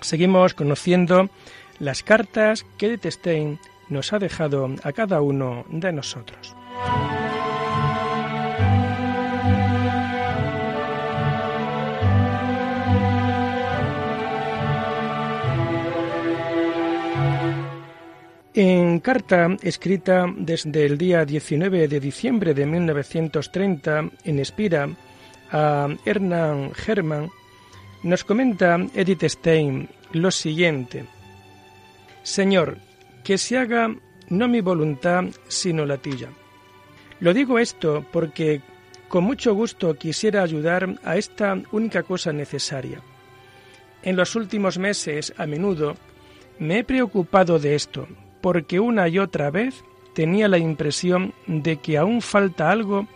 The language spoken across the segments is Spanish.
Seguimos conociendo las cartas que Edith Stein nos ha dejado a cada uno de nosotros. En carta escrita desde el día 19 de diciembre de 1930 en Espira a Hernán Hermann, nos comenta Edith Stein lo siguiente. Señor, que se haga no mi voluntad, sino la tuya. Lo digo esto porque con mucho gusto quisiera ayudar a esta única cosa necesaria. En los últimos meses, a menudo, me he preocupado de esto, porque una y otra vez tenía la impresión de que aún falta algo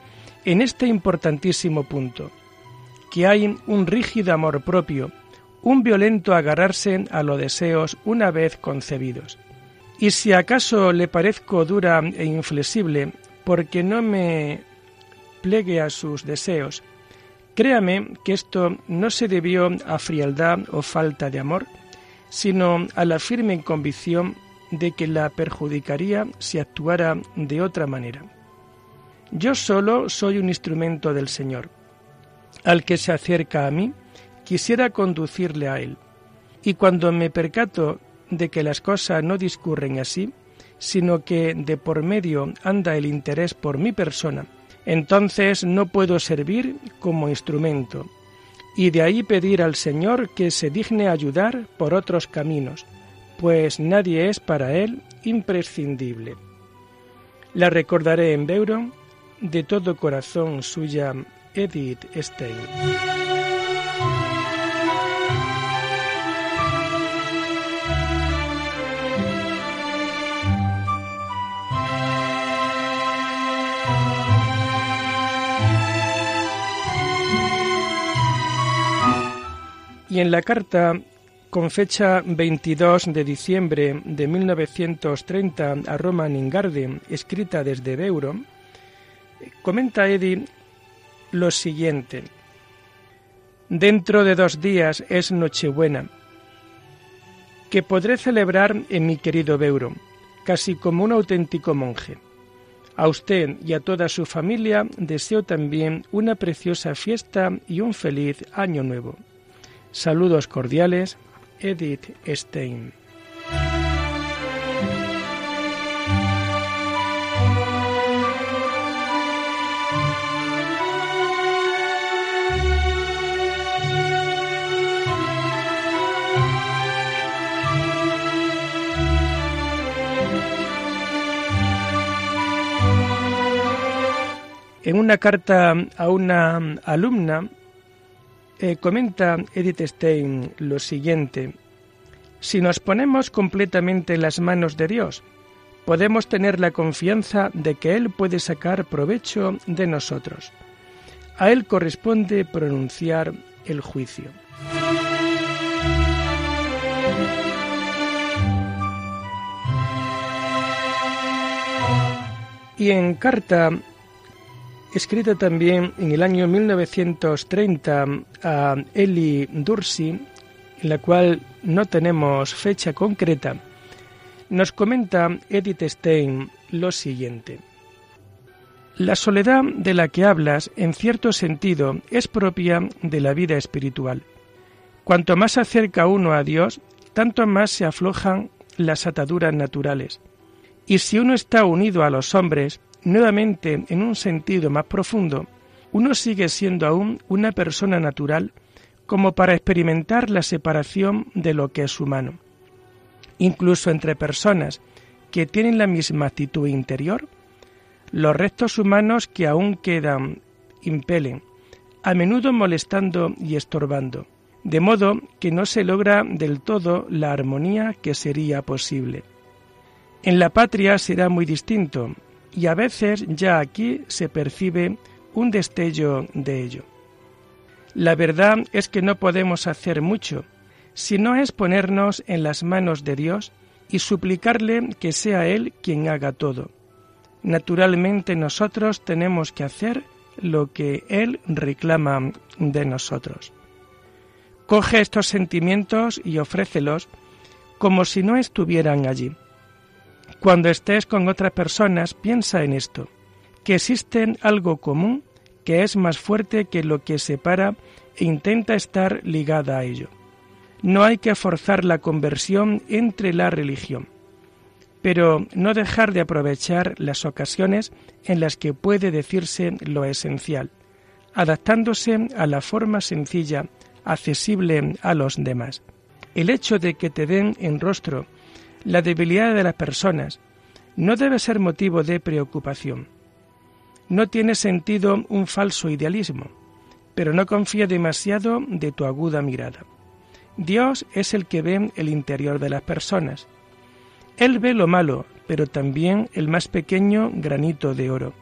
en este importantísimo punto, que hay un rígido amor propio, un violento agarrarse a los deseos una vez concebidos. Y si acaso le parezco dura e inflexible porque no me plegue a sus deseos, créame que esto no se debió a frialdad o falta de amor, sino a la firme convicción de que la perjudicaría si actuara de otra manera. Yo solo soy un instrumento del Señor. Al que se acerca a mí, quisiera conducirle a Él. Y cuando me percato de que las cosas no discurren así, sino que de por medio anda el interés por mi persona, entonces no puedo servir como instrumento, y de ahí pedir al Señor que se digne ayudar por otros caminos, pues nadie es para él imprescindible. La recordaré en Beuro, de todo corazón suya, Edith Stein. Y en la carta con fecha 22 de diciembre de 1930 a Roma Ningarde, escrita desde Beuro, comenta Edi lo siguiente. Dentro de dos días es Nochebuena, que podré celebrar en mi querido Beuro, casi como un auténtico monje. A usted y a toda su familia deseo también una preciosa fiesta y un feliz año nuevo. Saludos cordiales, Edith Stein. En una carta a una alumna eh, comenta Edith Stein lo siguiente. Si nos ponemos completamente en las manos de Dios, podemos tener la confianza de que Él puede sacar provecho de nosotros. A Él corresponde pronunciar el juicio. Y en carta escrita también en el año 1930 a Eli Dursi, en la cual no tenemos fecha concreta, nos comenta Edith Stein lo siguiente. La soledad de la que hablas, en cierto sentido, es propia de la vida espiritual. Cuanto más acerca uno a Dios, tanto más se aflojan las ataduras naturales. Y si uno está unido a los hombres, nuevamente en un sentido más profundo, uno sigue siendo aún una persona natural como para experimentar la separación de lo que es humano. Incluso entre personas que tienen la misma actitud interior, los restos humanos que aún quedan impelen, a menudo molestando y estorbando, de modo que no se logra del todo la armonía que sería posible. En la patria será muy distinto, y a veces ya aquí se percibe un destello de ello. La verdad es que no podemos hacer mucho, si no es ponernos en las manos de Dios y suplicarle que sea Él quien haga todo. Naturalmente nosotros tenemos que hacer lo que Él reclama de nosotros. Coge estos sentimientos y ofrécelos como si no estuvieran allí. Cuando estés con otras personas, piensa en esto, que existe algo común que es más fuerte que lo que separa e intenta estar ligada a ello. No hay que forzar la conversión entre la religión, pero no dejar de aprovechar las ocasiones en las que puede decirse lo esencial, adaptándose a la forma sencilla, accesible a los demás. El hecho de que te den en rostro la debilidad de las personas no debe ser motivo de preocupación. No tiene sentido un falso idealismo, pero no confía demasiado de tu aguda mirada. Dios es el que ve el interior de las personas. Él ve lo malo, pero también el más pequeño granito de oro,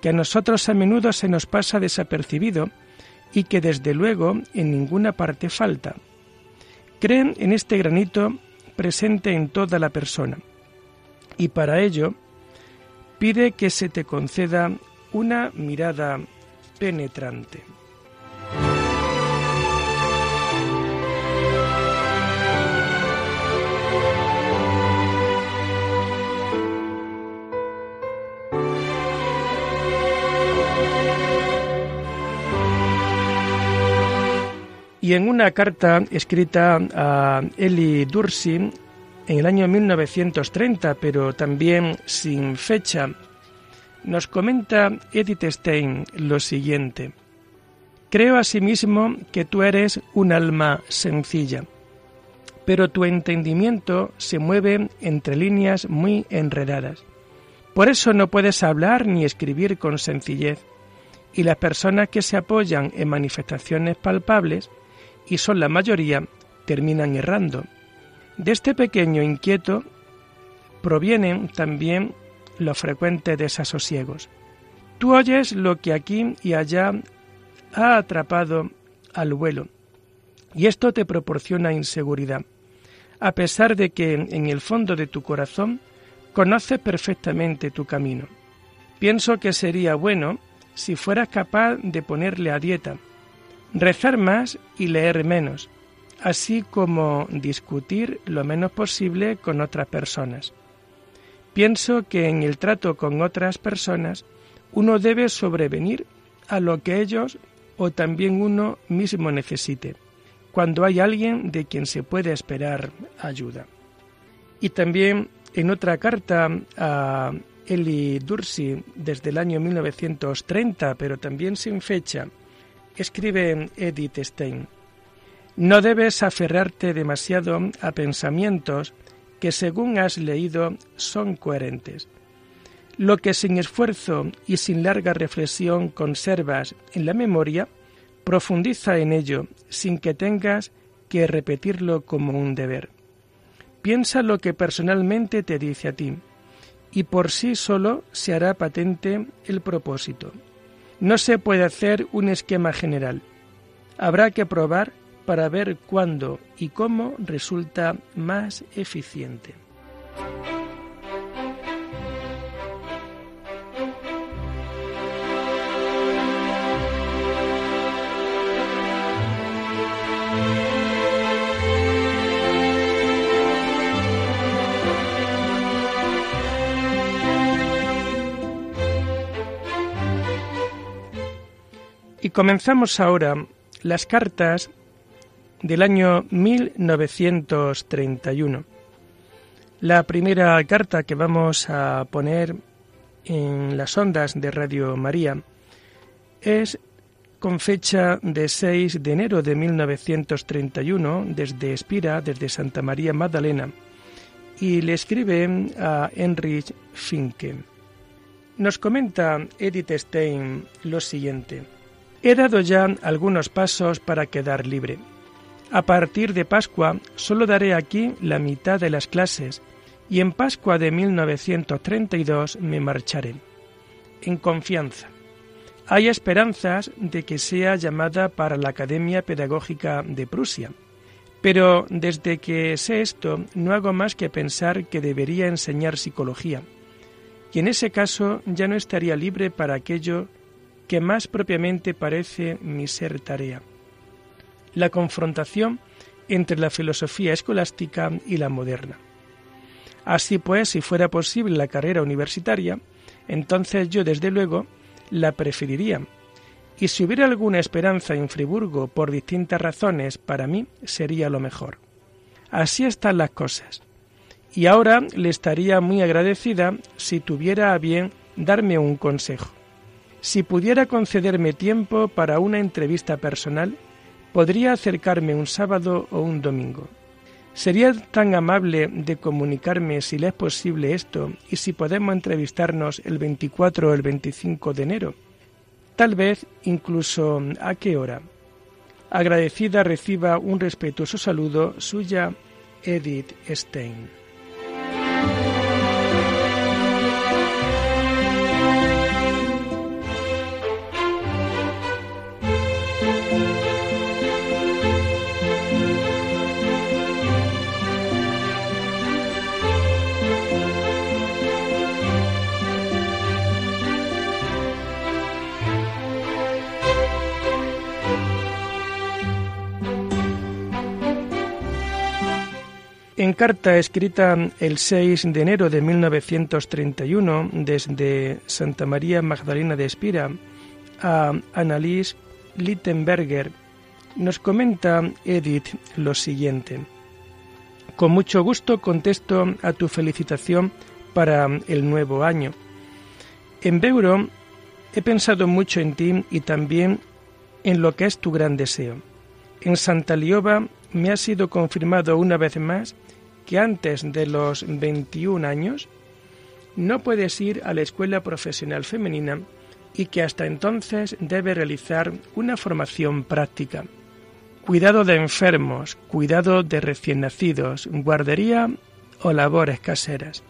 que a nosotros a menudo se nos pasa desapercibido y que desde luego en ninguna parte falta. Creen en este granito presente en toda la persona y para ello pide que se te conceda una mirada penetrante. Y en una carta escrita a Eli Dursi en el año 1930, pero también sin fecha, nos comenta Edith Stein lo siguiente. Creo asimismo que tú eres un alma sencilla, pero tu entendimiento se mueve entre líneas muy enredadas. Por eso no puedes hablar ni escribir con sencillez, y las personas que se apoyan en manifestaciones palpables y son la mayoría, terminan errando. De este pequeño inquieto provienen también los frecuentes desasosiegos. Tú oyes lo que aquí y allá ha atrapado al vuelo, y esto te proporciona inseguridad, a pesar de que en el fondo de tu corazón conoces perfectamente tu camino. Pienso que sería bueno si fueras capaz de ponerle a dieta, rezar más y leer menos, así como discutir lo menos posible con otras personas. Pienso que en el trato con otras personas uno debe sobrevenir a lo que ellos o también uno mismo necesite, cuando hay alguien de quien se puede esperar ayuda. Y también en otra carta a Eli Dursi desde el año 1930, pero también sin fecha, Escribe Edith Stein, no debes aferrarte demasiado a pensamientos que según has leído son coherentes. Lo que sin esfuerzo y sin larga reflexión conservas en la memoria, profundiza en ello sin que tengas que repetirlo como un deber. Piensa lo que personalmente te dice a ti, y por sí solo se hará patente el propósito. No se puede hacer un esquema general. Habrá que probar para ver cuándo y cómo resulta más eficiente. Comenzamos ahora las cartas del año 1931. La primera carta que vamos a poner en las ondas de Radio María es con fecha de 6 de enero de 1931 desde Espira, desde Santa María Magdalena, y le escribe a Heinrich Finke. Nos comenta Edith Stein lo siguiente. He dado ya algunos pasos para quedar libre. A partir de Pascua solo daré aquí la mitad de las clases y en Pascua de 1932 me marcharé. En confianza. Hay esperanzas de que sea llamada para la Academia Pedagógica de Prusia, pero desde que sé esto no hago más que pensar que debería enseñar psicología, y en ese caso ya no estaría libre para aquello que más propiamente parece mi ser tarea. La confrontación entre la filosofía escolástica y la moderna. Así pues, si fuera posible la carrera universitaria, entonces yo desde luego la preferiría. Y si hubiera alguna esperanza en Friburgo por distintas razones, para mí sería lo mejor. Así están las cosas. Y ahora le estaría muy agradecida si tuviera a bien darme un consejo. Si pudiera concederme tiempo para una entrevista personal, podría acercarme un sábado o un domingo. Sería tan amable de comunicarme si le es posible esto y si podemos entrevistarnos el 24 o el 25 de enero. Tal vez incluso a qué hora. Agradecida reciba un respetuoso saludo suya Edith Stein. En carta escrita el 6 de enero de 1931 desde Santa María Magdalena de Espira a Annalise Littenberger, nos comenta Edith lo siguiente. Con mucho gusto contesto a tu felicitación para el nuevo año. En Beuro he pensado mucho en ti y también en lo que es tu gran deseo. En Santa Lioba me ha sido confirmado una vez más que antes de los 21 años no puedes ir a la escuela profesional femenina y que hasta entonces debe realizar una formación práctica. Cuidado de enfermos, cuidado de recién nacidos, guardería o labores caseras.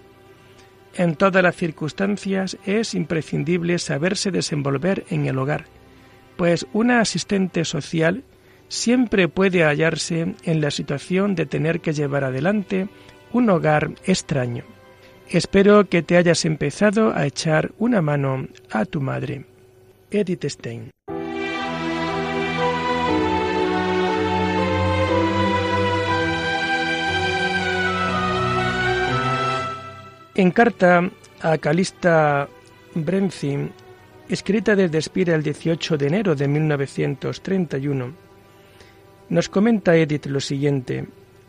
En todas las circunstancias es imprescindible saberse desenvolver en el hogar, pues una asistente social siempre puede hallarse en la situación de tener que llevar adelante un hogar extraño. Espero que te hayas empezado a echar una mano a tu madre. Edith Stein. En carta a Calista Brenzin, escrita desde Espira el 18 de enero de 1931, nos comenta Edith lo siguiente.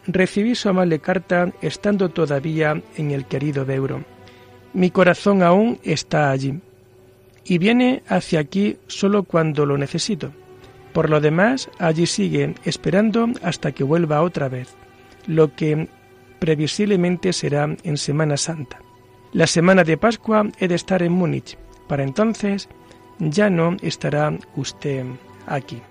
Recibí su amable carta estando todavía en el querido Beuro. Mi corazón aún está allí y viene hacia aquí solo cuando lo necesito. Por lo demás, allí sigue esperando hasta que vuelva otra vez, lo que previsiblemente será en Semana Santa. La semana de Pascua he de estar en Múnich. Para entonces ya no estará usted aquí.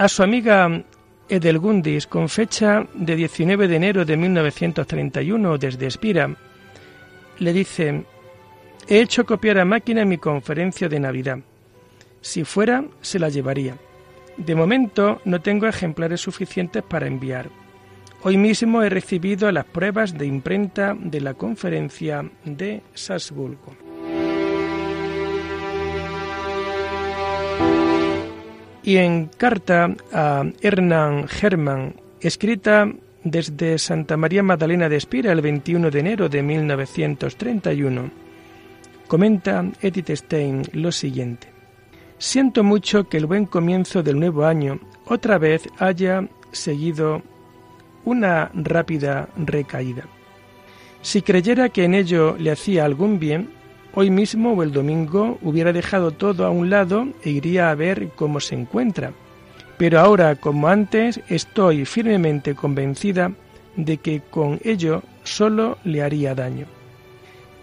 A su amiga Edelgundis con fecha de 19 de enero de 1931 desde Espira, le dice, he hecho copiar a máquina mi conferencia de Navidad. Si fuera, se la llevaría. De momento no tengo ejemplares suficientes para enviar. Hoy mismo he recibido las pruebas de imprenta de la conferencia de Salzburgo. Y en carta a Hernán Hermann, escrita desde Santa María Magdalena de Espira el 21 de enero de 1931, comenta Edith Stein lo siguiente. Siento mucho que el buen comienzo del nuevo año otra vez haya seguido una rápida recaída. Si creyera que en ello le hacía algún bien, Hoy mismo o el domingo hubiera dejado todo a un lado e iría a ver cómo se encuentra. pero ahora como antes estoy firmemente convencida de que con ello solo le haría daño.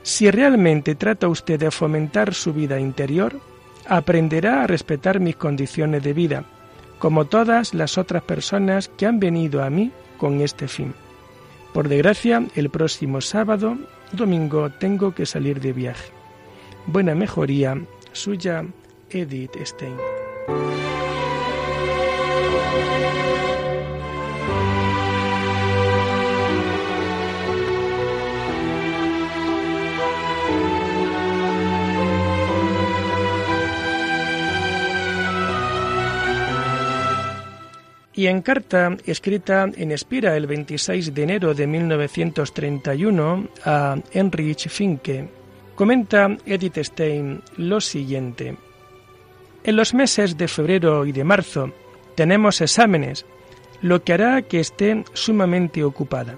Si realmente trata usted de fomentar su vida interior, aprenderá a respetar mis condiciones de vida, como todas las otras personas que han venido a mí con este fin. Por desgracia, el próximo sábado, domingo, tengo que salir de viaje. Buena mejoría, suya Edith Stein. Y en carta escrita en Espira el 26 de enero de 1931 a Heinrich Finke, comenta Edith Stein lo siguiente. En los meses de febrero y de marzo tenemos exámenes, lo que hará que esté sumamente ocupada.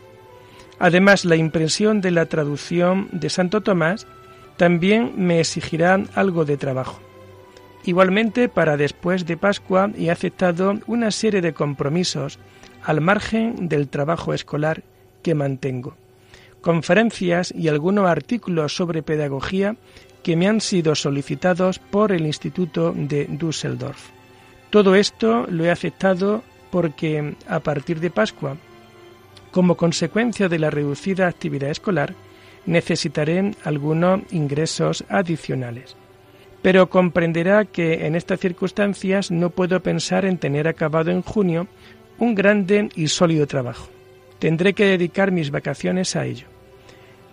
Además, la impresión de la traducción de Santo Tomás también me exigirá algo de trabajo. Igualmente, para después de Pascua he aceptado una serie de compromisos al margen del trabajo escolar que mantengo. Conferencias y algunos artículos sobre pedagogía que me han sido solicitados por el Instituto de Düsseldorf. Todo esto lo he aceptado porque a partir de Pascua, como consecuencia de la reducida actividad escolar, necesitaré algunos ingresos adicionales pero comprenderá que en estas circunstancias no puedo pensar en tener acabado en junio un grande y sólido trabajo. Tendré que dedicar mis vacaciones a ello.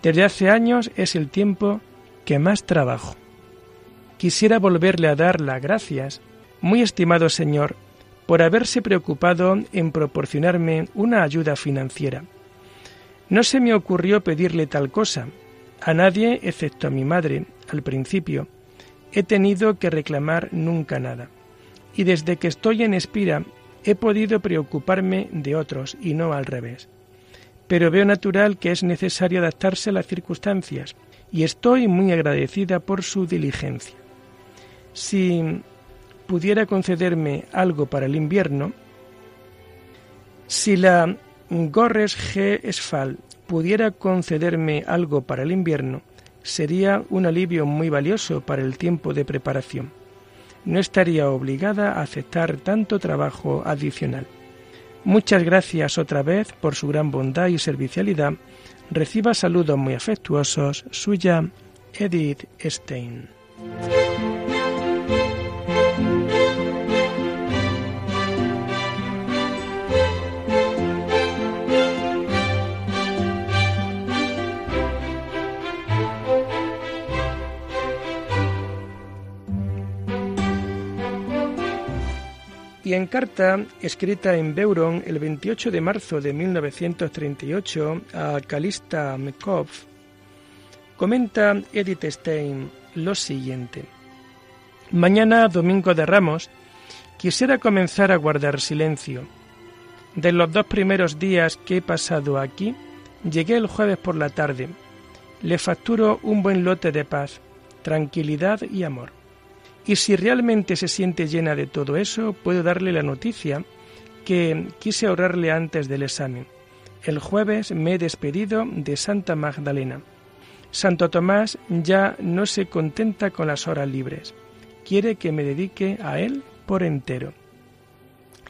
Desde hace años es el tiempo que más trabajo. Quisiera volverle a dar las gracias, muy estimado señor, por haberse preocupado en proporcionarme una ayuda financiera. No se me ocurrió pedirle tal cosa, a nadie excepto a mi madre, al principio, he tenido que reclamar nunca nada. Y desde que estoy en Espira he podido preocuparme de otros y no al revés. Pero veo natural que es necesario adaptarse a las circunstancias y estoy muy agradecida por su diligencia. Si pudiera concederme algo para el invierno, si la Gorres G. Esfal pudiera concederme algo para el invierno, sería un alivio muy valioso para el tiempo de preparación. No estaría obligada a aceptar tanto trabajo adicional. Muchas gracias otra vez por su gran bondad y servicialidad. Reciba saludos muy afectuosos. Suya, Edith Stein. En carta escrita en Beuron el 28 de marzo de 1938 a Calista Mekov, comenta Edith Stein lo siguiente. Mañana, domingo de Ramos, quisiera comenzar a guardar silencio. De los dos primeros días que he pasado aquí, llegué el jueves por la tarde. Le facturo un buen lote de paz, tranquilidad y amor. Y si realmente se siente llena de todo eso, puedo darle la noticia que quise ahorrarle antes del examen. El jueves me he despedido de Santa Magdalena. Santo Tomás ya no se contenta con las horas libres. Quiere que me dedique a él por entero.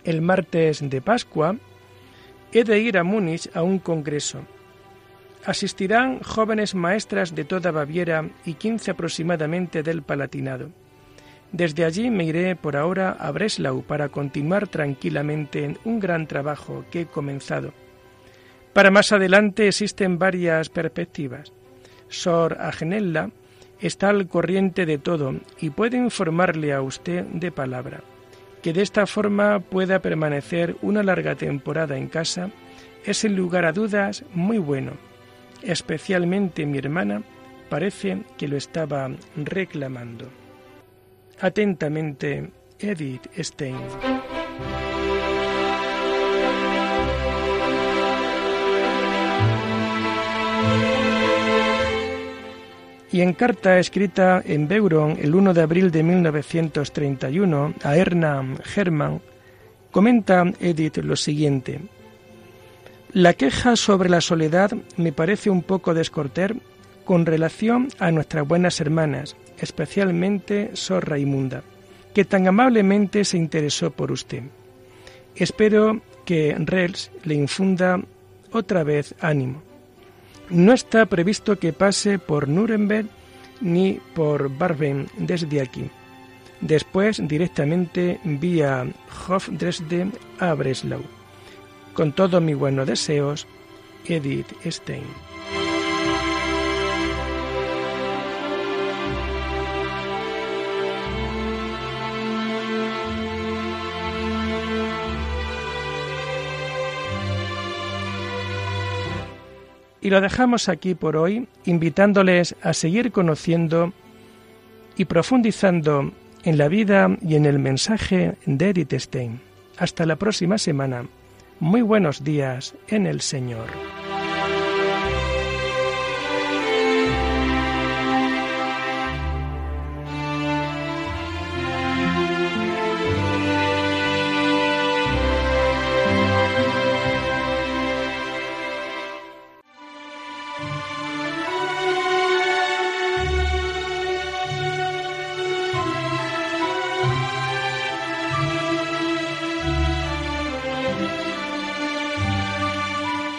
El martes de Pascua he de ir a Múnich a un congreso. Asistirán jóvenes maestras de toda Baviera y quince aproximadamente del Palatinado. Desde allí me iré por ahora a Breslau para continuar tranquilamente en un gran trabajo que he comenzado. Para más adelante existen varias perspectivas. Sor Agnella está al corriente de todo y puede informarle a usted de palabra. Que de esta forma pueda permanecer una larga temporada en casa es sin lugar a dudas muy bueno. Especialmente mi hermana parece que lo estaba reclamando. Atentamente, Edith Stein. Y en carta escrita en Beuron el 1 de abril de 1931 a Hernán Hermann, Comenta Edith lo siguiente. La queja sobre la soledad me parece un poco descorter con relación a nuestras buenas hermanas, especialmente Sor Raimunda, que tan amablemente se interesó por usted. Espero que Rels le infunda otra vez ánimo. No está previsto que pase por Nuremberg ni por Barben desde aquí. Después directamente vía Hof Dresde a Breslau. Con todos mis buenos deseos, Edith Stein. Y lo dejamos aquí por hoy, invitándoles a seguir conociendo y profundizando en la vida y en el mensaje de Edith Stein. Hasta la próxima semana. Muy buenos días en el Señor.